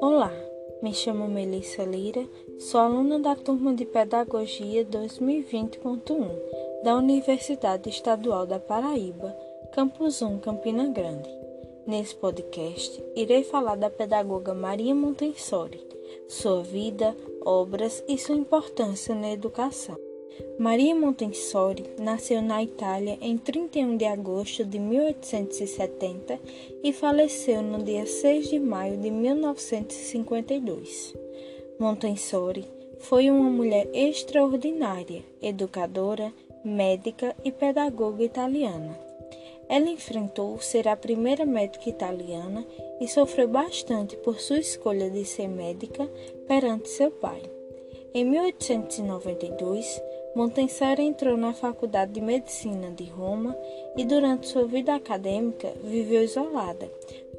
Olá, me chamo Melissa Lira, sou aluna da turma de Pedagogia 2020.1 da Universidade Estadual da Paraíba, Campus 1, Campina Grande. Nesse podcast, irei falar da pedagoga Maria Montessori, sua vida, obras e sua importância na educação. Maria Montessori nasceu na Itália em 31 de agosto de 1870 e faleceu no dia 6 de maio de 1952. Montessori foi uma mulher extraordinária, educadora, médica e pedagoga italiana. Ela enfrentou ser a primeira médica italiana e sofreu bastante por sua escolha de ser médica perante seu pai. Em 1892, Montessori entrou na Faculdade de Medicina de Roma e durante sua vida acadêmica viveu isolada,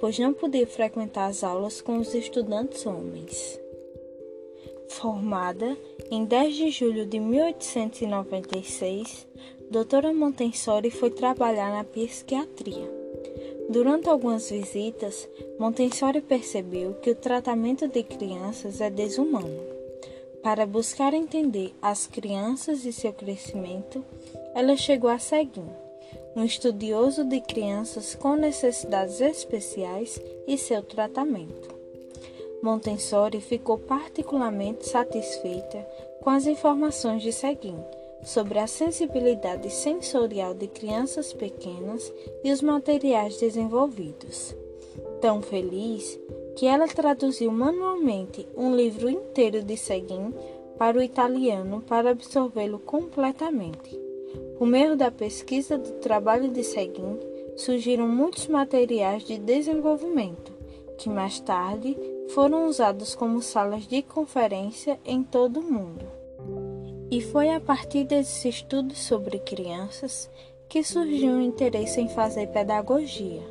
pois não podia frequentar as aulas com os estudantes homens. Formada em 10 de julho de 1896, doutora Montessori foi trabalhar na psiquiatria. Durante algumas visitas, Montessori percebeu que o tratamento de crianças é desumano. Para buscar entender as crianças e seu crescimento, ela chegou a Seguin, um estudioso de crianças com necessidades especiais e seu tratamento. Montessori ficou particularmente satisfeita com as informações de Seguin sobre a sensibilidade sensorial de crianças pequenas e os materiais desenvolvidos. Tão feliz que ela traduziu manualmente um livro inteiro de Seguin para o italiano para absorvê-lo completamente. Por meio da pesquisa do trabalho de Seguin, surgiram muitos materiais de desenvolvimento, que mais tarde foram usados como salas de conferência em todo o mundo. E foi a partir desses estudos sobre crianças que surgiu o interesse em fazer pedagogia,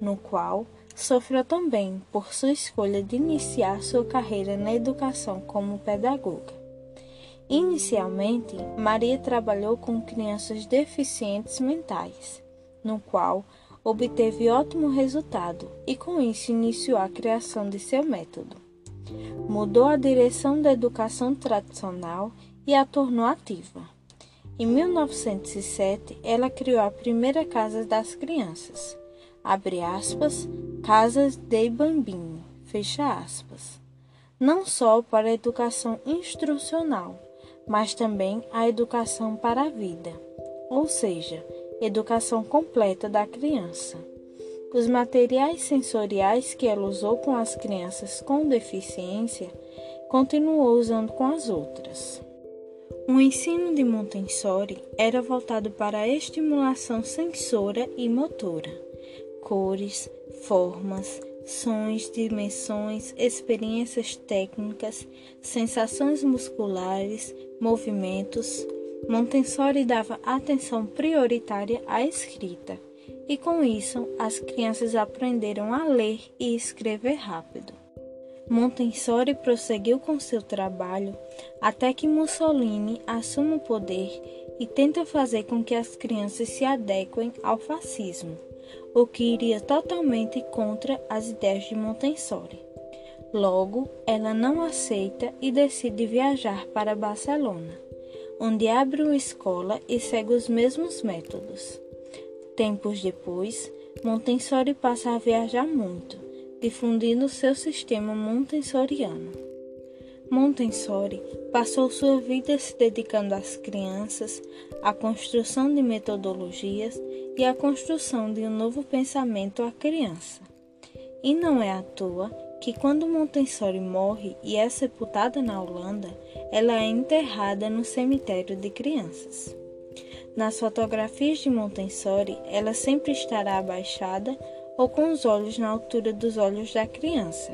no qual sofreu também por sua escolha de iniciar sua carreira na educação como pedagoga. Inicialmente, Maria trabalhou com crianças deficientes mentais, no qual obteve ótimo resultado e com isso iniciou a criação de seu método. Mudou a direção da educação tradicional e a tornou ativa. Em 1907, ela criou a primeira Casa das Crianças, abre aspas, Casas de Bambini, fecha aspas. Não só para a educação instrucional, mas também a educação para a vida, ou seja, educação completa da criança. Os materiais sensoriais que ela usou com as crianças com deficiência, continuou usando com as outras. O ensino de Montessori era voltado para a estimulação sensora e motora, cores, formas, sons, dimensões, experiências técnicas, sensações musculares, movimentos. Montessori dava atenção prioritária à escrita, e com isso as crianças aprenderam a ler e escrever rápido. Montessori prosseguiu com seu trabalho até que Mussolini assuma o poder e tenta fazer com que as crianças se adequem ao fascismo, o que iria totalmente contra as ideias de Montessori. Logo, ela não aceita e decide viajar para Barcelona, onde abre uma escola e segue os mesmos métodos. Tempos depois, Montessori passa a viajar muito difundindo seu sistema montessoriano. Montessori passou sua vida se dedicando às crianças, à construção de metodologias e à construção de um novo pensamento à criança. E não é à toa que quando Montessori morre e é sepultada na Holanda, ela é enterrada no cemitério de crianças. Nas fotografias de Montessori, ela sempre estará abaixada ou com os olhos na altura dos olhos da criança.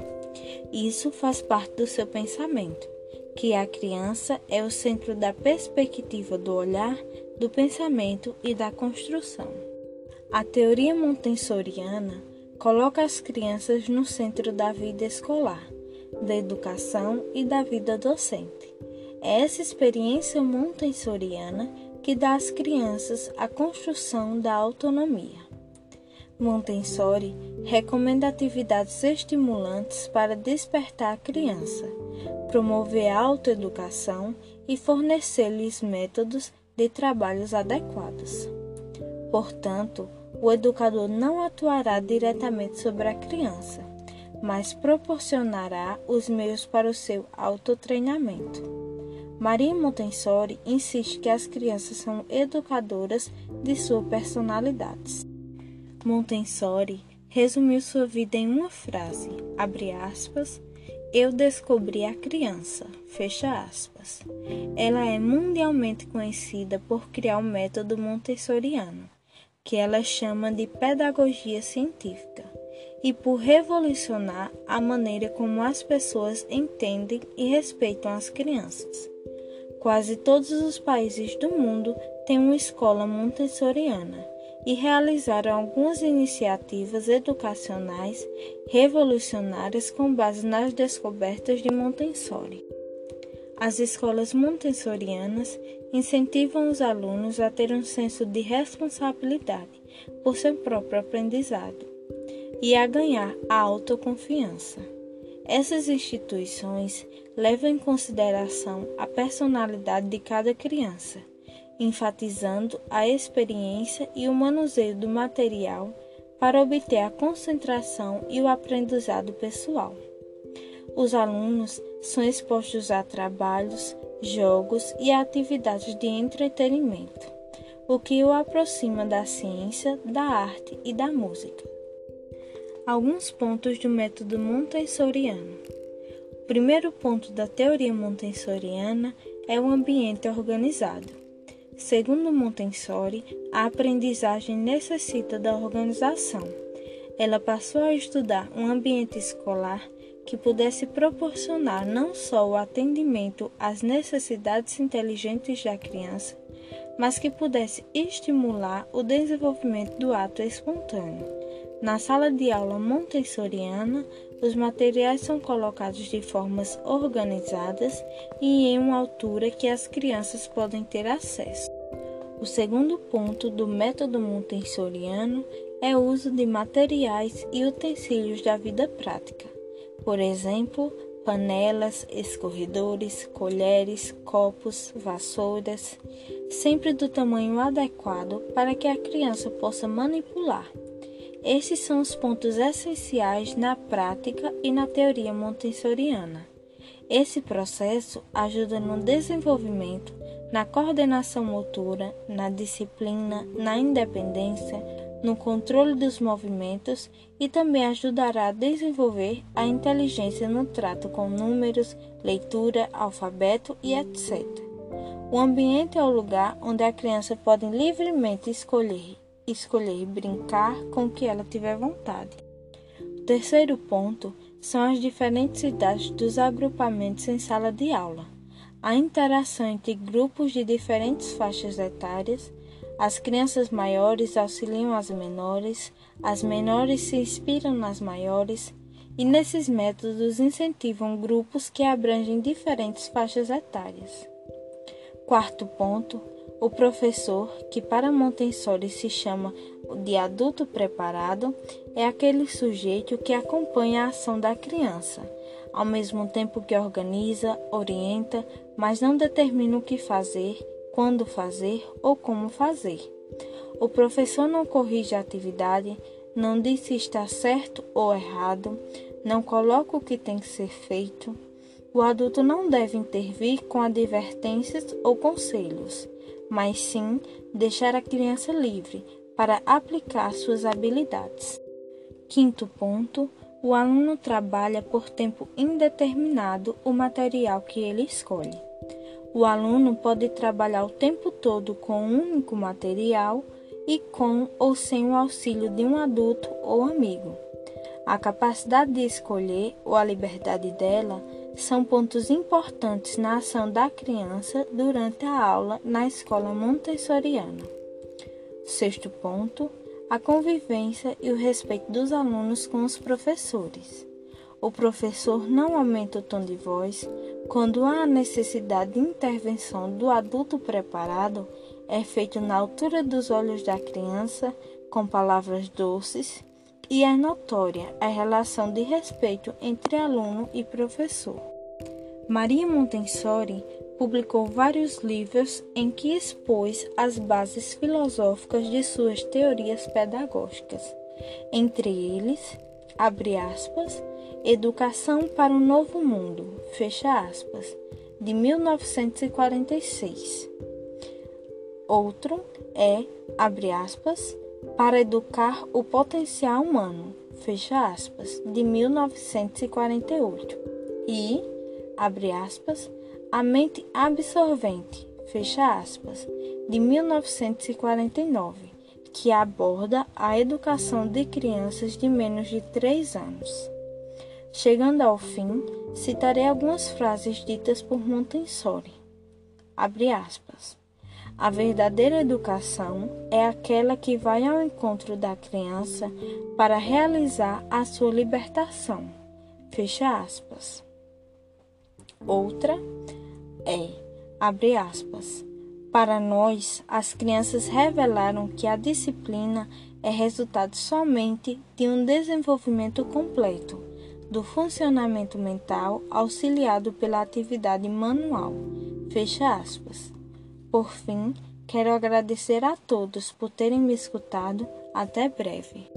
Isso faz parte do seu pensamento, que a criança é o centro da perspectiva do olhar, do pensamento e da construção. A teoria montessoriana coloca as crianças no centro da vida escolar, da educação e da vida docente. É essa experiência montessoriana que dá às crianças a construção da autonomia. Montessori recomenda atividades estimulantes para despertar a criança, promover a autoeducação e fornecer-lhes métodos de trabalhos adequados. Portanto, o educador não atuará diretamente sobre a criança, mas proporcionará os meios para o seu autotreinamento. Maria Montessori insiste que as crianças são educadoras de suas personalidades. Montessori resumiu sua vida em uma frase, abre aspas, eu descobri a criança, fecha aspas. Ela é mundialmente conhecida por criar o método montessoriano, que ela chama de pedagogia científica, e por revolucionar a maneira como as pessoas entendem e respeitam as crianças. Quase todos os países do mundo têm uma escola montessoriana e realizaram algumas iniciativas educacionais revolucionárias com base nas descobertas de Montessori. As escolas montessorianas incentivam os alunos a ter um senso de responsabilidade por seu próprio aprendizado e a ganhar a autoconfiança. Essas instituições levam em consideração a personalidade de cada criança enfatizando a experiência e o manuseio do material para obter a concentração e o aprendizado pessoal. Os alunos são expostos a trabalhos, jogos e atividades de entretenimento, o que o aproxima da ciência, da arte e da música. Alguns pontos do método montessoriano. O primeiro ponto da teoria montessoriana é o ambiente organizado. Segundo Montessori, a aprendizagem necessita da organização. Ela passou a estudar um ambiente escolar que pudesse proporcionar não só o atendimento às necessidades inteligentes da criança, mas que pudesse estimular o desenvolvimento do ato espontâneo. Na sala de aula montessoriana, os materiais são colocados de formas organizadas e em uma altura que as crianças podem ter acesso. O segundo ponto do método montessoriano é o uso de materiais e utensílios da vida prática. Por exemplo, panelas, escorredores, colheres, copos, vassouras, sempre do tamanho adequado para que a criança possa manipular. Esses são os pontos essenciais na prática e na teoria montessoriana. Esse processo ajuda no desenvolvimento, na coordenação motora, na disciplina, na independência, no controle dos movimentos e também ajudará a desenvolver a inteligência no trato com números, leitura, alfabeto e etc. O ambiente é o lugar onde a criança pode livremente escolher escolher brincar com o que ela tiver vontade. O terceiro ponto são as diferentes idades dos agrupamentos em sala de aula. A interação entre grupos de diferentes faixas etárias, as crianças maiores auxiliam as menores, as menores se inspiram nas maiores, e nesses métodos incentivam grupos que abrangem diferentes faixas etárias. Quarto ponto o professor, que para Montessori se chama de adulto preparado, é aquele sujeito que acompanha a ação da criança, ao mesmo tempo que organiza, orienta, mas não determina o que fazer, quando fazer ou como fazer. O professor não corrige a atividade, não diz se está certo ou errado, não coloca o que tem que ser feito. O adulto não deve intervir com advertências ou conselhos mas sim deixar a criança livre para aplicar suas habilidades. Quinto ponto: o aluno trabalha por tempo indeterminado o material que ele escolhe. O aluno pode trabalhar o tempo todo com um único material e com ou sem o auxílio de um adulto ou amigo. A capacidade de escolher ou a liberdade dela são pontos importantes na ação da criança durante a aula na escola montessoriana. Sexto ponto: a convivência e o respeito dos alunos com os professores. O professor não aumenta o tom de voz quando há necessidade de intervenção do adulto preparado, é feito na altura dos olhos da criança, com palavras doces, e é notória a relação de respeito entre aluno e professor. Maria Montessori publicou vários livros em que expôs as bases filosóficas de suas teorias pedagógicas, entre eles, abre aspas, Educação para um Novo Mundo, fecha aspas, de 1946. Outro é, abre aspas, Para Educar o Potencial Humano, fecha aspas, de 1948. E, abre aspas, A Mente Absorvente, fecha aspas, de 1949, que aborda a educação de crianças de menos de 3 anos. Chegando ao fim, citarei algumas frases ditas por Montessori. Abre aspas. A verdadeira educação é aquela que vai ao encontro da criança para realizar a sua libertação. Fecha aspas. Outra é, abre aspas, para nós, as crianças revelaram que a disciplina é resultado somente de um desenvolvimento completo do funcionamento mental auxiliado pela atividade manual. Fecha aspas. Por fim, quero agradecer a todos por terem me escutado. Até breve.